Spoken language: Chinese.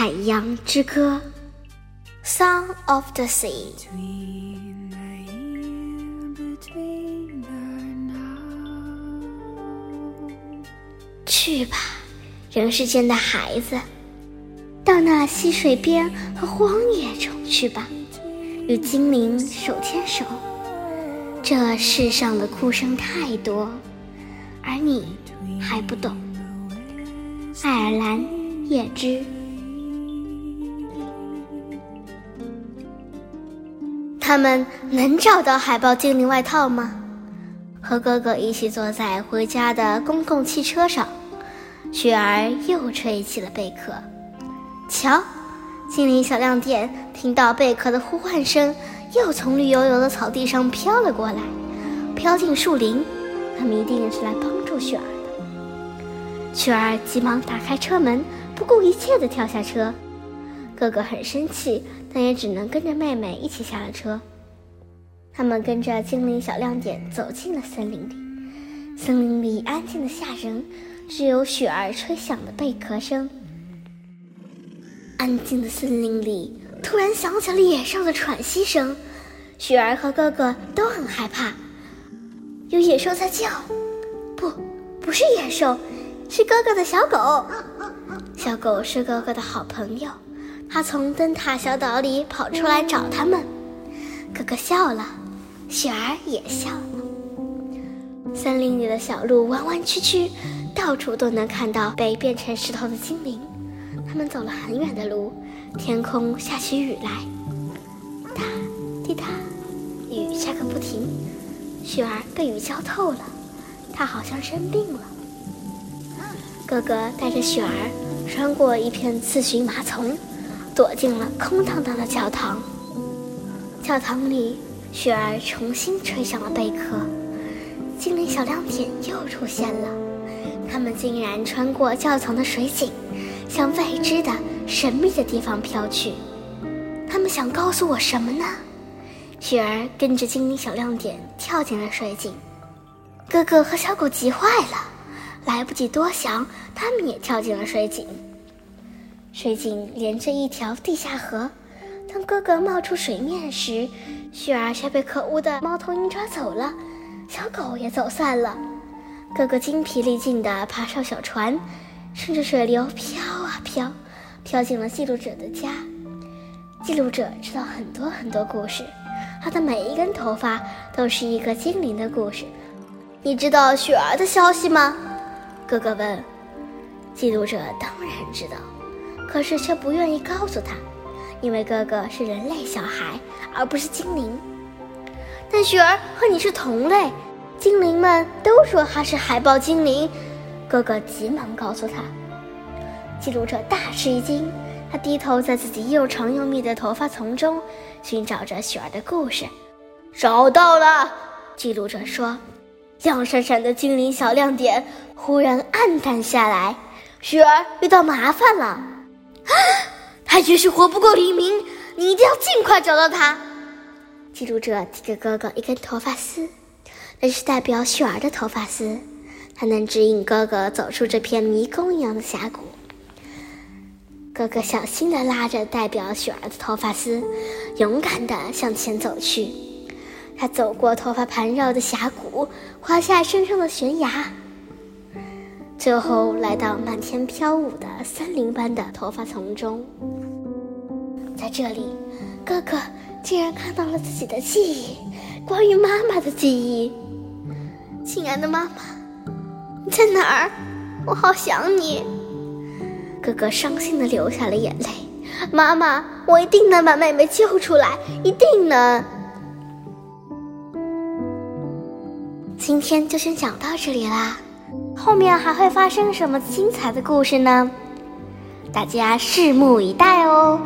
海洋之歌，《Song of the Sea》。去吧，人世间的孩子，到那溪水边和荒野中去吧，与精灵手牵手。这世上的哭声太多，而你还不懂。爱尔兰叶芝。他们能找到海豹精灵外套吗？和哥哥一起坐在回家的公共汽车上，雪儿又吹起了贝壳。瞧，精灵小亮点听到贝壳的呼唤声，又从绿油油的草地上飘了过来，飘进树林。他们一定是来帮助雪儿的。雪儿急忙打开车门，不顾一切地跳下车。哥哥很生气，但也只能跟着妹妹一起下了车。他们跟着精灵小亮点走进了森林里。森林里安静的吓人，只有雪儿吹响的贝壳声。安静的森林里突然响起了野兽的喘息声，雪儿和哥哥都很害怕。有野兽在叫，不，不是野兽，是哥哥的小狗。小狗是哥哥的好朋友。他从灯塔小岛里跑出来找他们，哥哥笑了，雪儿也笑了。森林里的小路弯弯曲曲，到处都能看到被变成石头的精灵。他们走了很远的路，天空下起雨来，哒滴答，雨下个不停。雪儿被雨浇透了，她好像生病了。哥哥带着雪儿穿过一片刺蕖麻丛。躲进了空荡荡的教堂。教堂里，雪儿重新吹响了贝壳。精灵小亮点又出现了。他们竟然穿过教堂的水井，向未知的神秘的地方飘去。他们想告诉我什么呢？雪儿跟着精灵小亮点跳进了水井。哥哥和小狗急坏了，来不及多想，他们也跳进了水井。水井连着一条地下河，当哥哥冒出水面时，雪儿却被可恶的猫头鹰抓走了，小狗也走散了。哥哥精疲力尽地爬上小船，顺着水流飘啊飘，飘进了记录者的家。记录者知道很多很多故事，他的每一根头发都是一个精灵的故事。你知道雪儿的消息吗？哥哥问。记录者当然知道。可是却不愿意告诉他，因为哥哥是人类小孩，而不是精灵。但雪儿和你是同类，精灵们都说他是海豹精灵。哥哥急忙告诉他。记录者大吃一惊，他低头在自己又长又密的头发丛中寻找着雪儿的故事。找到了，记录者说。亮闪闪的精灵小亮点忽然暗淡下来，雪儿遇到麻烦了。他也许活不过黎明，你一定要尽快找到他。记录者递给哥哥一根头发丝，那是代表雪儿的头发丝，它能指引哥哥走出这片迷宫一样的峡谷。哥哥小心地拉着代表雪儿的头发丝，勇敢地向前走去。他走过头发盘绕的峡谷，滑下深深的悬崖。最后来到漫天飘舞的森林般的头发丛中，在这里，哥哥竟然看到了自己的记忆，关于妈妈的记忆。亲爱的妈妈，你在哪儿？我好想你。哥哥伤心的流下了眼泪。妈妈，我一定能把妹妹救出来，一定能。今天就先讲到这里啦。后面还会发生什么精彩的故事呢？大家拭目以待哦。